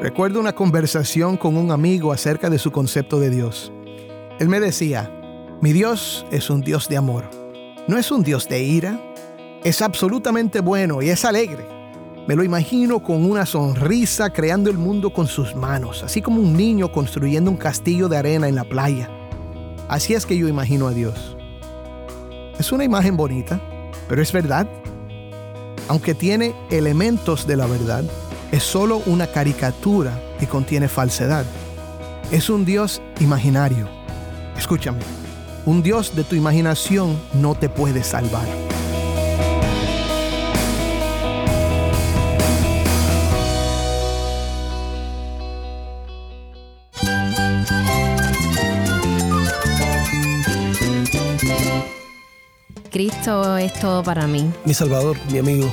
Recuerdo una conversación con un amigo acerca de su concepto de Dios. Él me decía, mi Dios es un Dios de amor. No es un Dios de ira. Es absolutamente bueno y es alegre. Me lo imagino con una sonrisa creando el mundo con sus manos, así como un niño construyendo un castillo de arena en la playa. Así es que yo imagino a Dios. Es una imagen bonita, pero es verdad. Aunque tiene elementos de la verdad, es solo una caricatura y contiene falsedad. Es un Dios imaginario. Escúchame, un Dios de tu imaginación no te puede salvar. Cristo es todo para mí. Mi Salvador, mi amigo,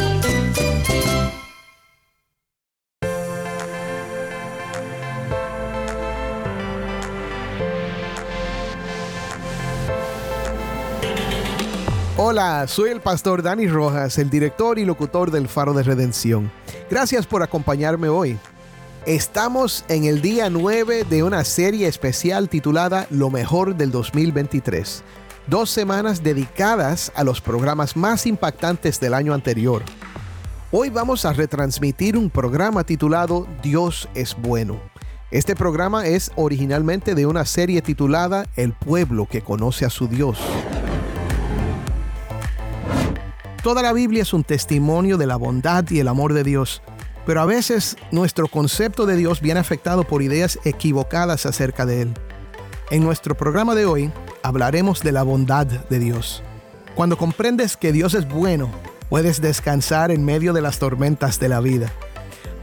Hola, soy el pastor Dani Rojas, el director y locutor del Faro de Redención. Gracias por acompañarme hoy. Estamos en el día 9 de una serie especial titulada Lo mejor del 2023. Dos semanas dedicadas a los programas más impactantes del año anterior. Hoy vamos a retransmitir un programa titulado Dios es bueno. Este programa es originalmente de una serie titulada El pueblo que conoce a su Dios. Toda la Biblia es un testimonio de la bondad y el amor de Dios, pero a veces nuestro concepto de Dios viene afectado por ideas equivocadas acerca de Él. En nuestro programa de hoy hablaremos de la bondad de Dios. Cuando comprendes que Dios es bueno, puedes descansar en medio de las tormentas de la vida.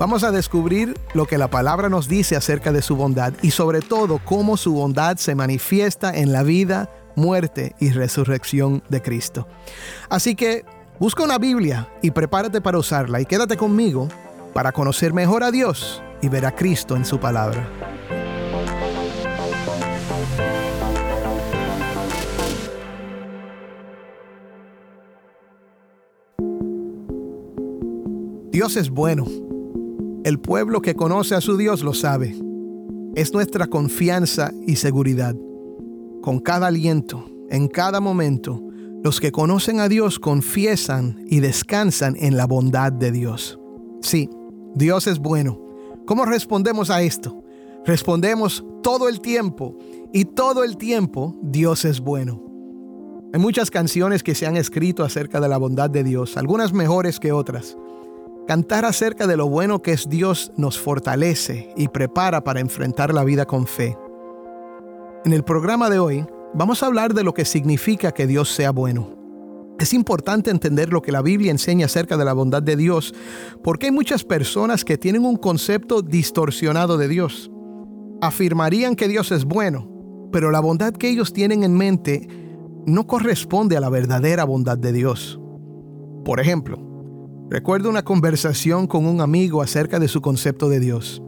Vamos a descubrir lo que la palabra nos dice acerca de su bondad y sobre todo cómo su bondad se manifiesta en la vida, muerte y resurrección de Cristo. Así que Busca una Biblia y prepárate para usarla y quédate conmigo para conocer mejor a Dios y ver a Cristo en su palabra. Dios es bueno. El pueblo que conoce a su Dios lo sabe. Es nuestra confianza y seguridad. Con cada aliento, en cada momento, los que conocen a Dios confiesan y descansan en la bondad de Dios. Sí, Dios es bueno. ¿Cómo respondemos a esto? Respondemos todo el tiempo y todo el tiempo Dios es bueno. Hay muchas canciones que se han escrito acerca de la bondad de Dios, algunas mejores que otras. Cantar acerca de lo bueno que es Dios nos fortalece y prepara para enfrentar la vida con fe. En el programa de hoy Vamos a hablar de lo que significa que Dios sea bueno. Es importante entender lo que la Biblia enseña acerca de la bondad de Dios, porque hay muchas personas que tienen un concepto distorsionado de Dios. Afirmarían que Dios es bueno, pero la bondad que ellos tienen en mente no corresponde a la verdadera bondad de Dios. Por ejemplo, recuerdo una conversación con un amigo acerca de su concepto de Dios.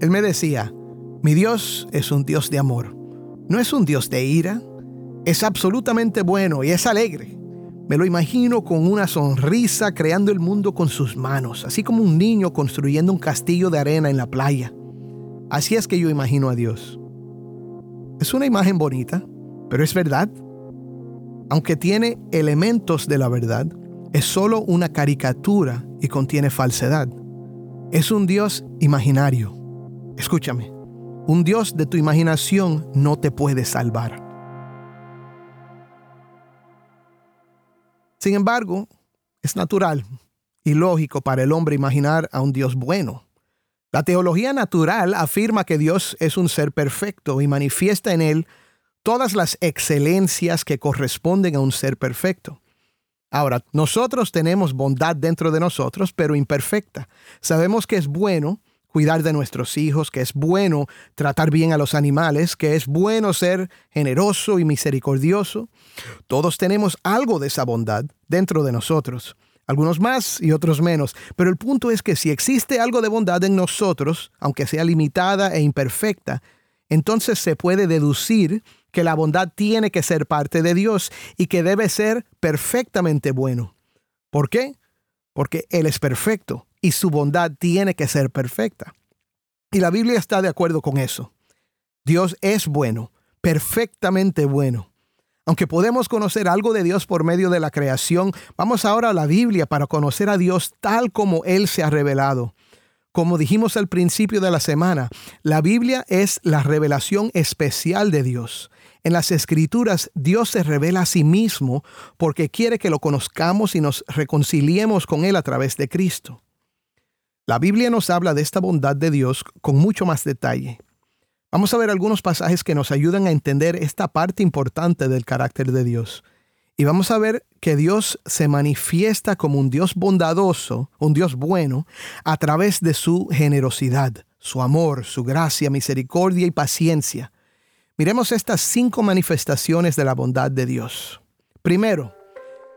Él me decía, mi Dios es un Dios de amor no es un Dios de ira, es absolutamente bueno y es alegre. Me lo imagino con una sonrisa creando el mundo con sus manos, así como un niño construyendo un castillo de arena en la playa. Así es que yo imagino a Dios. Es una imagen bonita, pero es verdad. Aunque tiene elementos de la verdad, es solo una caricatura y contiene falsedad. Es un Dios imaginario. Escúchame. Un Dios de tu imaginación no te puede salvar. Sin embargo, es natural y lógico para el hombre imaginar a un Dios bueno. La teología natural afirma que Dios es un ser perfecto y manifiesta en él todas las excelencias que corresponden a un ser perfecto. Ahora, nosotros tenemos bondad dentro de nosotros, pero imperfecta. Sabemos que es bueno cuidar de nuestros hijos, que es bueno tratar bien a los animales, que es bueno ser generoso y misericordioso. Todos tenemos algo de esa bondad dentro de nosotros, algunos más y otros menos, pero el punto es que si existe algo de bondad en nosotros, aunque sea limitada e imperfecta, entonces se puede deducir que la bondad tiene que ser parte de Dios y que debe ser perfectamente bueno. ¿Por qué? Porque Él es perfecto y su bondad tiene que ser perfecta. Y la Biblia está de acuerdo con eso. Dios es bueno, perfectamente bueno. Aunque podemos conocer algo de Dios por medio de la creación, vamos ahora a la Biblia para conocer a Dios tal como Él se ha revelado. Como dijimos al principio de la semana, la Biblia es la revelación especial de Dios. En las escrituras Dios se revela a sí mismo porque quiere que lo conozcamos y nos reconciliemos con Él a través de Cristo. La Biblia nos habla de esta bondad de Dios con mucho más detalle. Vamos a ver algunos pasajes que nos ayudan a entender esta parte importante del carácter de Dios. Y vamos a ver que Dios se manifiesta como un Dios bondadoso, un Dios bueno, a través de su generosidad, su amor, su gracia, misericordia y paciencia. Miremos estas cinco manifestaciones de la bondad de Dios. Primero,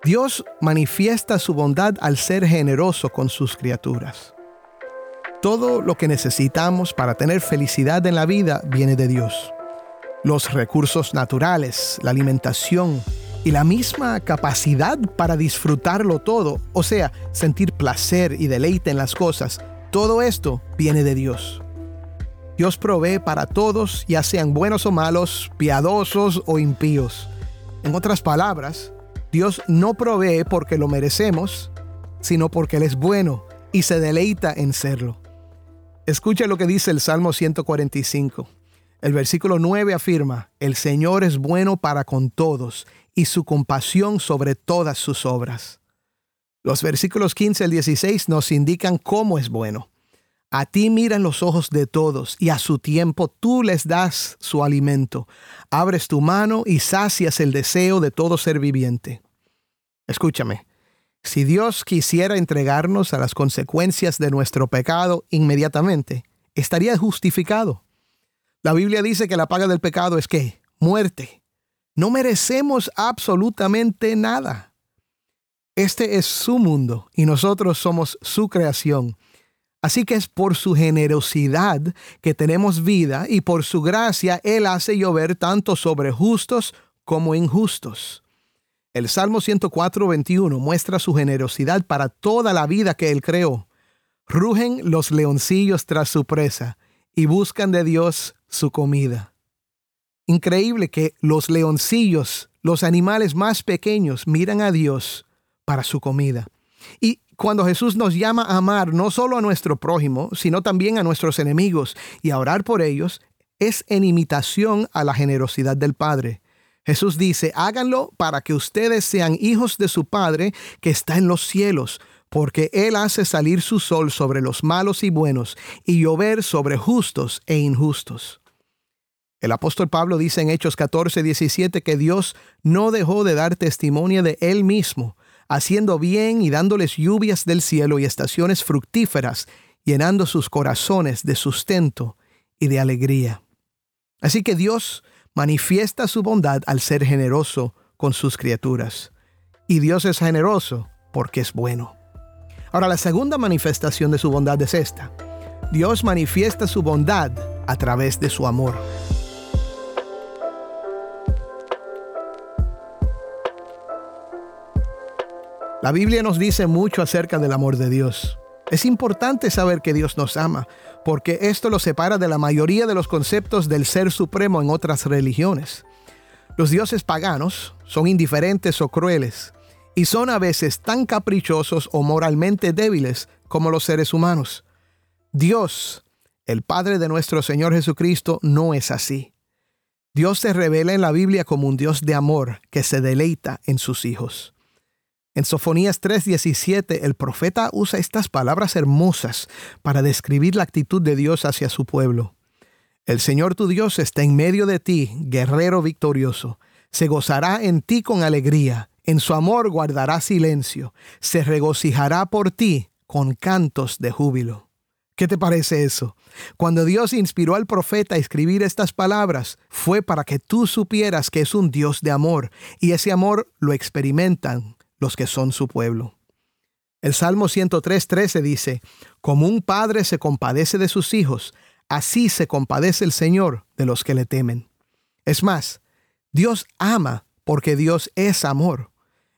Dios manifiesta su bondad al ser generoso con sus criaturas. Todo lo que necesitamos para tener felicidad en la vida viene de Dios. Los recursos naturales, la alimentación y la misma capacidad para disfrutarlo todo, o sea, sentir placer y deleite en las cosas, todo esto viene de Dios. Dios provee para todos, ya sean buenos o malos, piadosos o impíos. En otras palabras, Dios no provee porque lo merecemos, sino porque Él es bueno y se deleita en serlo. Escucha lo que dice el Salmo 145. El versículo 9 afirma, El Señor es bueno para con todos, y su compasión sobre todas sus obras. Los versículos 15 al 16 nos indican cómo es bueno. A ti miran los ojos de todos, y a su tiempo tú les das su alimento. Abres tu mano y sacias el deseo de todo ser viviente. Escúchame, si Dios quisiera entregarnos a las consecuencias de nuestro pecado inmediatamente, estaría justificado. La Biblia dice que la paga del pecado es qué? Muerte. No merecemos absolutamente nada. Este es su mundo y nosotros somos su creación. Así que es por su generosidad que tenemos vida y por su gracia Él hace llover tanto sobre justos como injustos. El Salmo 104, 21 muestra su generosidad para toda la vida que Él creó. Rugen los leoncillos tras su presa y buscan de Dios su comida. Increíble que los leoncillos, los animales más pequeños, miran a Dios para su comida. Y cuando Jesús nos llama a amar no solo a nuestro prójimo, sino también a nuestros enemigos y a orar por ellos, es en imitación a la generosidad del Padre. Jesús dice, háganlo para que ustedes sean hijos de su Padre que está en los cielos, porque Él hace salir su sol sobre los malos y buenos y llover sobre justos e injustos. El apóstol Pablo dice en Hechos 14, 17 que Dios no dejó de dar testimonio de Él mismo, haciendo bien y dándoles lluvias del cielo y estaciones fructíferas, llenando sus corazones de sustento y de alegría. Así que Dios manifiesta su bondad al ser generoso con sus criaturas. Y Dios es generoso porque es bueno. Ahora, la segunda manifestación de su bondad es esta. Dios manifiesta su bondad a través de su amor. La Biblia nos dice mucho acerca del amor de Dios. Es importante saber que Dios nos ama, porque esto lo separa de la mayoría de los conceptos del ser supremo en otras religiones. Los dioses paganos son indiferentes o crueles, y son a veces tan caprichosos o moralmente débiles como los seres humanos. Dios, el Padre de nuestro Señor Jesucristo, no es así. Dios se revela en la Biblia como un Dios de amor que se deleita en sus hijos. En Sofonías 3:17 el profeta usa estas palabras hermosas para describir la actitud de Dios hacia su pueblo. El Señor tu Dios está en medio de ti, guerrero victorioso. Se gozará en ti con alegría, en su amor guardará silencio, se regocijará por ti con cantos de júbilo. ¿Qué te parece eso? Cuando Dios inspiró al profeta a escribir estas palabras, fue para que tú supieras que es un Dios de amor, y ese amor lo experimentan los que son su pueblo. El Salmo 103.13 dice, Como un padre se compadece de sus hijos, así se compadece el Señor de los que le temen. Es más, Dios ama porque Dios es amor.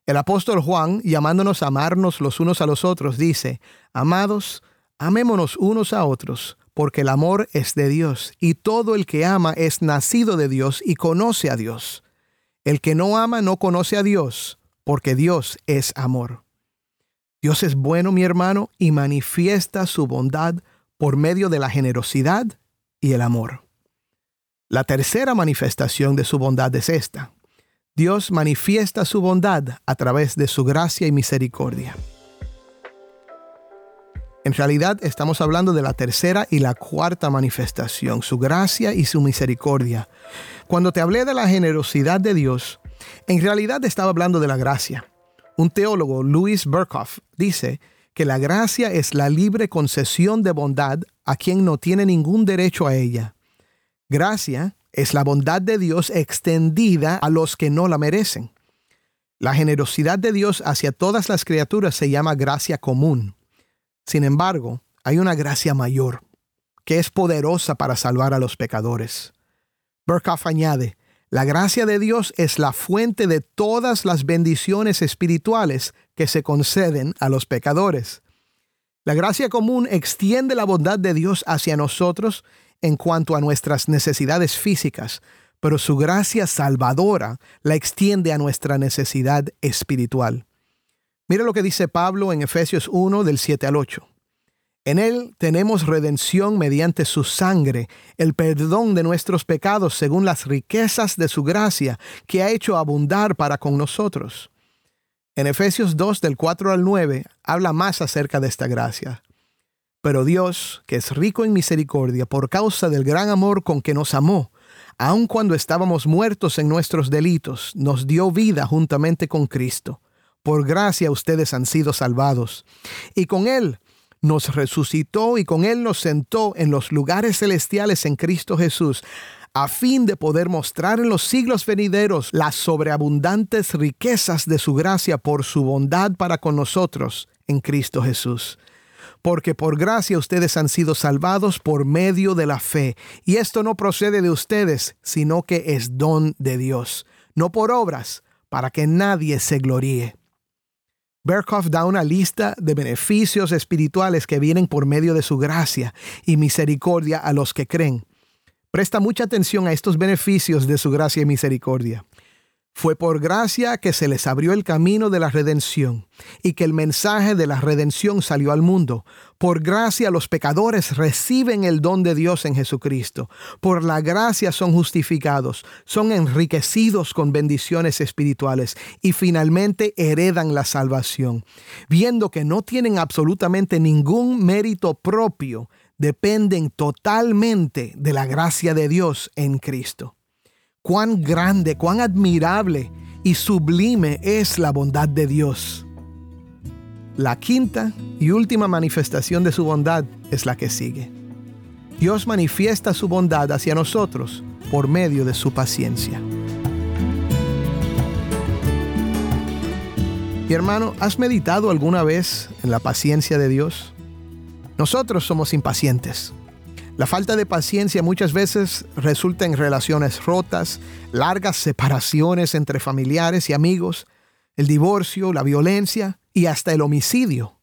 El apóstol Juan, llamándonos a amarnos los unos a los otros, dice, Amados, amémonos unos a otros, porque el amor es de Dios, y todo el que ama es nacido de Dios y conoce a Dios. El que no ama no conoce a Dios, porque Dios es amor. Dios es bueno, mi hermano, y manifiesta su bondad por medio de la generosidad y el amor. La tercera manifestación de su bondad es esta. Dios manifiesta su bondad a través de su gracia y misericordia. En realidad estamos hablando de la tercera y la cuarta manifestación, su gracia y su misericordia. Cuando te hablé de la generosidad de Dios, en realidad estaba hablando de la gracia. Un teólogo, Louis Berkhoff, dice que la gracia es la libre concesión de bondad a quien no tiene ningún derecho a ella. Gracia es la bondad de Dios extendida a los que no la merecen. La generosidad de Dios hacia todas las criaturas se llama gracia común. Sin embargo, hay una gracia mayor, que es poderosa para salvar a los pecadores. Burkhoff añade, la gracia de Dios es la fuente de todas las bendiciones espirituales que se conceden a los pecadores. La gracia común extiende la bondad de Dios hacia nosotros en cuanto a nuestras necesidades físicas, pero su gracia salvadora la extiende a nuestra necesidad espiritual. Mira lo que dice Pablo en Efesios 1 del 7 al 8. En Él tenemos redención mediante su sangre, el perdón de nuestros pecados según las riquezas de su gracia que ha hecho abundar para con nosotros. En Efesios 2 del 4 al 9 habla más acerca de esta gracia. Pero Dios, que es rico en misericordia por causa del gran amor con que nos amó, aun cuando estábamos muertos en nuestros delitos, nos dio vida juntamente con Cristo. Por gracia ustedes han sido salvados. Y con Él nos resucitó y con Él nos sentó en los lugares celestiales en Cristo Jesús, a fin de poder mostrar en los siglos venideros las sobreabundantes riquezas de su gracia por su bondad para con nosotros en Cristo Jesús porque por gracia ustedes han sido salvados por medio de la fe. Y esto no procede de ustedes, sino que es don de Dios, no por obras, para que nadie se gloríe. Berkhoff da una lista de beneficios espirituales que vienen por medio de su gracia y misericordia a los que creen. Presta mucha atención a estos beneficios de su gracia y misericordia. Fue por gracia que se les abrió el camino de la redención y que el mensaje de la redención salió al mundo. Por gracia los pecadores reciben el don de Dios en Jesucristo. Por la gracia son justificados, son enriquecidos con bendiciones espirituales y finalmente heredan la salvación. Viendo que no tienen absolutamente ningún mérito propio, dependen totalmente de la gracia de Dios en Cristo cuán grande, cuán admirable y sublime es la bondad de Dios. La quinta y última manifestación de su bondad es la que sigue. Dios manifiesta su bondad hacia nosotros por medio de su paciencia. Mi hermano, ¿has meditado alguna vez en la paciencia de Dios? Nosotros somos impacientes. La falta de paciencia muchas veces resulta en relaciones rotas, largas separaciones entre familiares y amigos, el divorcio, la violencia y hasta el homicidio.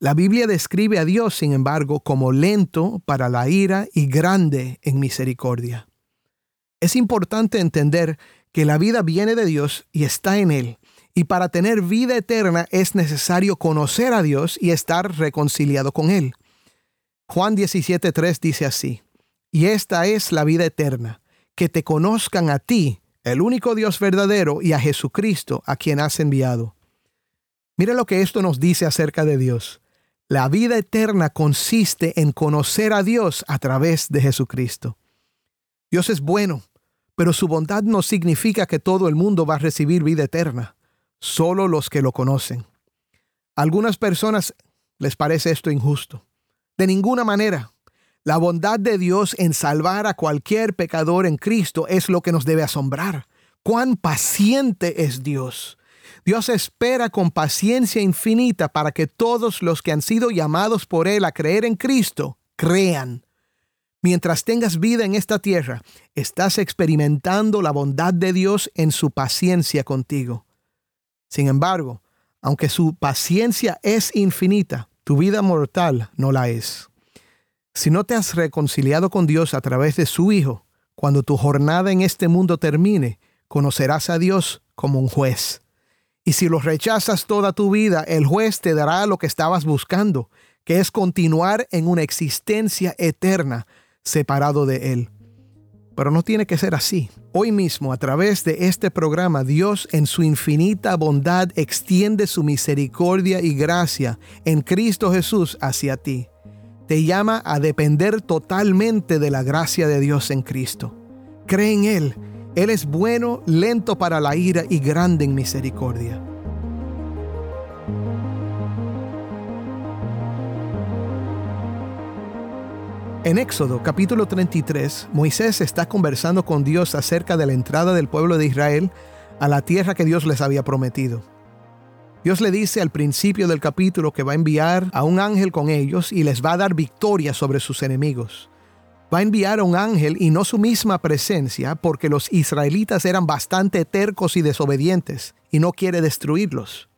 La Biblia describe a Dios, sin embargo, como lento para la ira y grande en misericordia. Es importante entender que la vida viene de Dios y está en Él, y para tener vida eterna es necesario conocer a Dios y estar reconciliado con Él. Juan 17.3 dice así, y esta es la vida eterna, que te conozcan a ti, el único Dios verdadero, y a Jesucristo, a quien has enviado. Mira lo que esto nos dice acerca de Dios. La vida eterna consiste en conocer a Dios a través de Jesucristo. Dios es bueno, pero su bondad no significa que todo el mundo va a recibir vida eterna, solo los que lo conocen. A algunas personas les parece esto injusto. De ninguna manera. La bondad de Dios en salvar a cualquier pecador en Cristo es lo que nos debe asombrar. Cuán paciente es Dios. Dios espera con paciencia infinita para que todos los que han sido llamados por Él a creer en Cristo crean. Mientras tengas vida en esta tierra, estás experimentando la bondad de Dios en su paciencia contigo. Sin embargo, aunque su paciencia es infinita, tu vida mortal no la es. Si no te has reconciliado con Dios a través de su Hijo, cuando tu jornada en este mundo termine, conocerás a Dios como un juez. Y si lo rechazas toda tu vida, el juez te dará lo que estabas buscando, que es continuar en una existencia eterna separado de Él. Pero no tiene que ser así. Hoy mismo, a través de este programa, Dios en su infinita bondad extiende su misericordia y gracia en Cristo Jesús hacia ti. Te llama a depender totalmente de la gracia de Dios en Cristo. Cree en Él. Él es bueno, lento para la ira y grande en misericordia. En Éxodo capítulo 33, Moisés está conversando con Dios acerca de la entrada del pueblo de Israel a la tierra que Dios les había prometido. Dios le dice al principio del capítulo que va a enviar a un ángel con ellos y les va a dar victoria sobre sus enemigos. Va a enviar a un ángel y no su misma presencia porque los israelitas eran bastante tercos y desobedientes y no quiere destruirlos.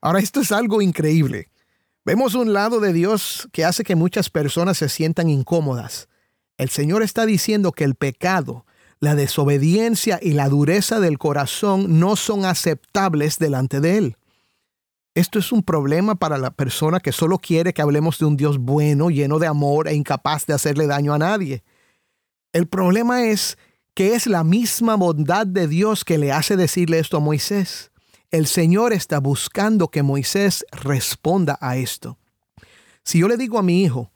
Ahora esto es algo increíble. Vemos un lado de Dios que hace que muchas personas se sientan incómodas. El Señor está diciendo que el pecado, la desobediencia y la dureza del corazón no son aceptables delante de Él. Esto es un problema para la persona que solo quiere que hablemos de un Dios bueno, lleno de amor e incapaz de hacerle daño a nadie. El problema es que es la misma bondad de Dios que le hace decirle esto a Moisés. El Señor está buscando que Moisés responda a esto. Si yo le digo a mi hijo,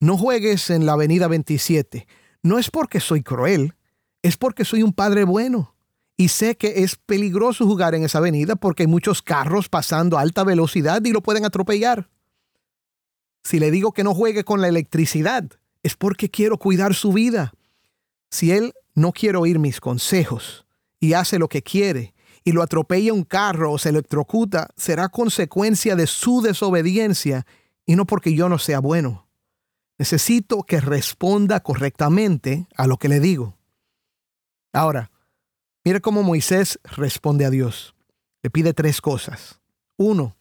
no juegues en la avenida 27, no es porque soy cruel, es porque soy un padre bueno. Y sé que es peligroso jugar en esa avenida porque hay muchos carros pasando a alta velocidad y lo pueden atropellar. Si le digo que no juegue con la electricidad, es porque quiero cuidar su vida. Si él no quiere oír mis consejos y hace lo que quiere, y lo atropella un carro o se electrocuta, será consecuencia de su desobediencia y no porque yo no sea bueno. Necesito que responda correctamente a lo que le digo. Ahora, mire cómo Moisés responde a Dios. Le pide tres cosas. Uno,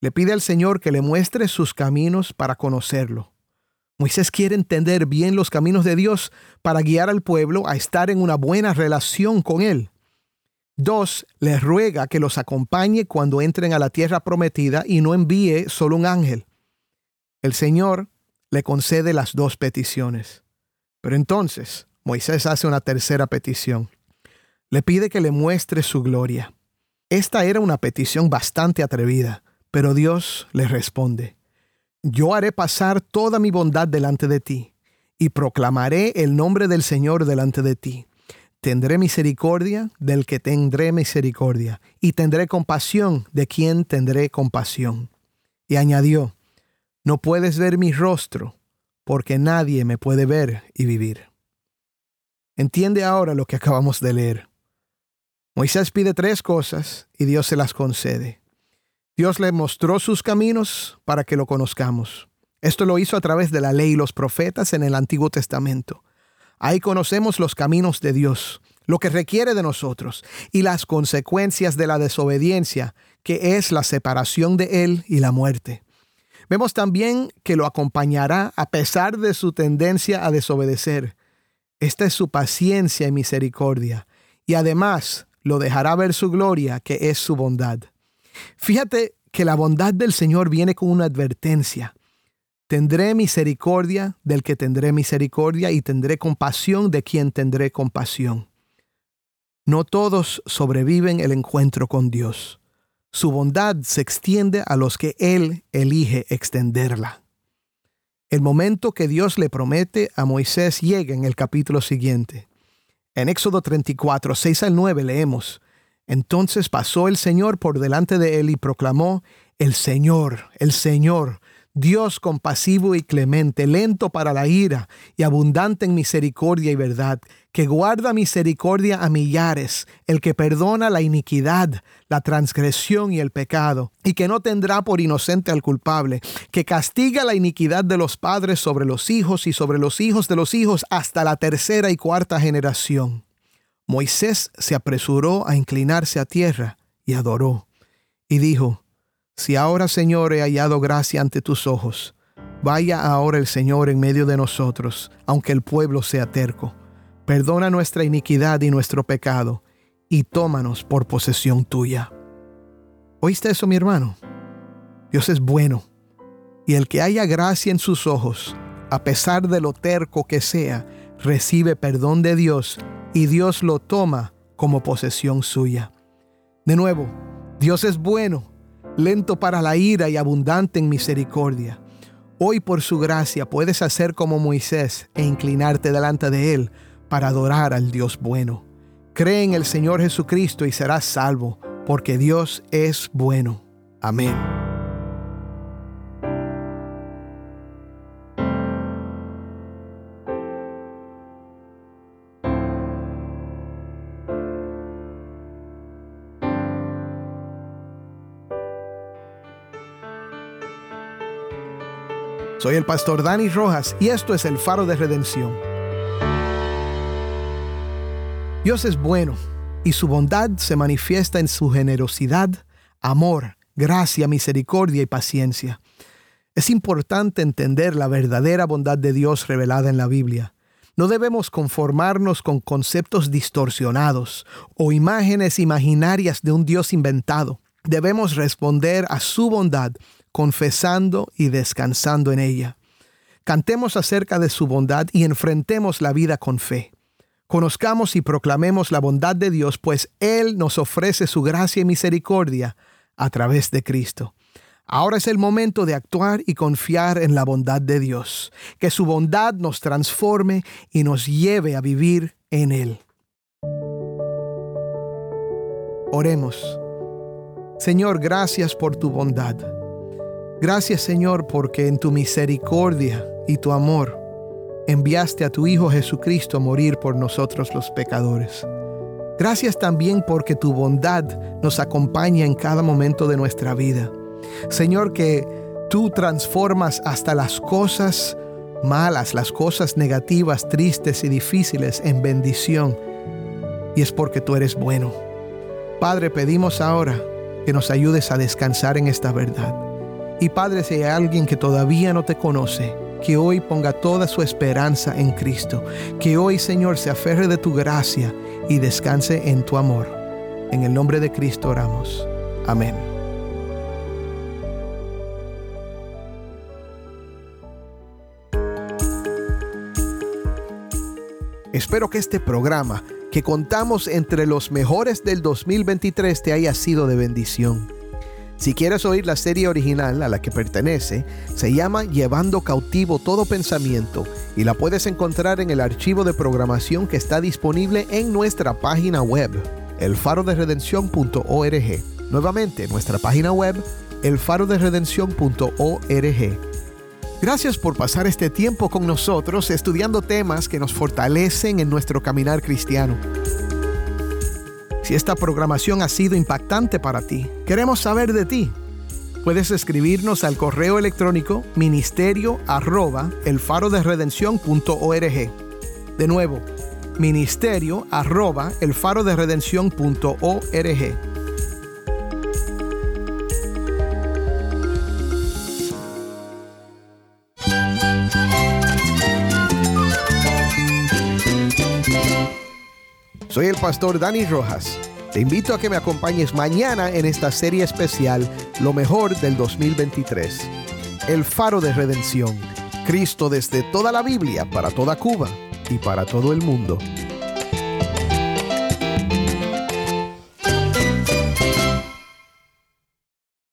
le pide al Señor que le muestre sus caminos para conocerlo. Moisés quiere entender bien los caminos de Dios para guiar al pueblo a estar en una buena relación con Él. Dos, les ruega que los acompañe cuando entren a la tierra prometida y no envíe solo un ángel. El Señor le concede las dos peticiones. Pero entonces Moisés hace una tercera petición. Le pide que le muestre su gloria. Esta era una petición bastante atrevida, pero Dios le responde, Yo haré pasar toda mi bondad delante de ti, y proclamaré el nombre del Señor delante de ti tendré misericordia del que tendré misericordia, y tendré compasión de quien tendré compasión. Y añadió, no puedes ver mi rostro, porque nadie me puede ver y vivir. Entiende ahora lo que acabamos de leer. Moisés pide tres cosas y Dios se las concede. Dios le mostró sus caminos para que lo conozcamos. Esto lo hizo a través de la ley y los profetas en el Antiguo Testamento. Ahí conocemos los caminos de Dios, lo que requiere de nosotros y las consecuencias de la desobediencia, que es la separación de Él y la muerte. Vemos también que lo acompañará a pesar de su tendencia a desobedecer. Esta es su paciencia y misericordia, y además lo dejará ver su gloria, que es su bondad. Fíjate que la bondad del Señor viene con una advertencia. Tendré misericordia del que tendré misericordia y tendré compasión de quien tendré compasión. No todos sobreviven el encuentro con Dios. Su bondad se extiende a los que Él elige extenderla. El momento que Dios le promete a Moisés llega en el capítulo siguiente. En Éxodo 34, 6 al 9 leemos, Entonces pasó el Señor por delante de él y proclamó, El Señor, el Señor, Dios compasivo y clemente, lento para la ira y abundante en misericordia y verdad, que guarda misericordia a millares, el que perdona la iniquidad, la transgresión y el pecado, y que no tendrá por inocente al culpable, que castiga la iniquidad de los padres sobre los hijos y sobre los hijos de los hijos hasta la tercera y cuarta generación. Moisés se apresuró a inclinarse a tierra y adoró, y dijo, si ahora, Señor, he hallado gracia ante tus ojos, vaya ahora el Señor en medio de nosotros, aunque el pueblo sea terco. Perdona nuestra iniquidad y nuestro pecado, y tómanos por posesión tuya. ¿Oíste eso, mi hermano? Dios es bueno, y el que haya gracia en sus ojos, a pesar de lo terco que sea, recibe perdón de Dios, y Dios lo toma como posesión suya. De nuevo, Dios es bueno lento para la ira y abundante en misericordia. Hoy por su gracia puedes hacer como Moisés e inclinarte delante de Él para adorar al Dios bueno. Cree en el Señor Jesucristo y serás salvo, porque Dios es bueno. Amén. Soy el pastor Dani Rojas y esto es el faro de redención. Dios es bueno y su bondad se manifiesta en su generosidad, amor, gracia, misericordia y paciencia. Es importante entender la verdadera bondad de Dios revelada en la Biblia. No debemos conformarnos con conceptos distorsionados o imágenes imaginarias de un Dios inventado. Debemos responder a su bondad confesando y descansando en ella. Cantemos acerca de su bondad y enfrentemos la vida con fe. Conozcamos y proclamemos la bondad de Dios, pues Él nos ofrece su gracia y misericordia a través de Cristo. Ahora es el momento de actuar y confiar en la bondad de Dios, que su bondad nos transforme y nos lleve a vivir en Él. Oremos. Señor, gracias por tu bondad. Gracias Señor porque en tu misericordia y tu amor enviaste a tu Hijo Jesucristo a morir por nosotros los pecadores. Gracias también porque tu bondad nos acompaña en cada momento de nuestra vida. Señor, que tú transformas hasta las cosas malas, las cosas negativas, tristes y difíciles en bendición. Y es porque tú eres bueno. Padre, pedimos ahora que nos ayudes a descansar en esta verdad. Y Padre, si hay alguien que todavía no te conoce, que hoy ponga toda su esperanza en Cristo. Que hoy, Señor, se aferre de tu gracia y descanse en tu amor. En el nombre de Cristo oramos. Amén. Espero que este programa, que contamos entre los mejores del 2023, te haya sido de bendición. Si quieres oír la serie original a la que pertenece, se llama Llevando cautivo todo pensamiento y la puedes encontrar en el archivo de programación que está disponible en nuestra página web, elfaroderedención.org. Nuevamente, nuestra página web, elfaroderedención.org. Gracias por pasar este tiempo con nosotros estudiando temas que nos fortalecen en nuestro caminar cristiano. Si esta programación ha sido impactante para ti, queremos saber de ti. Puedes escribirnos al correo electrónico ministerio arroba elfaroderedención.org. De nuevo, ministerio arroba elfaroderedención.org. Soy el pastor Dani Rojas. Te invito a que me acompañes mañana en esta serie especial Lo mejor del 2023. El faro de redención. Cristo desde toda la Biblia, para toda Cuba y para todo el mundo.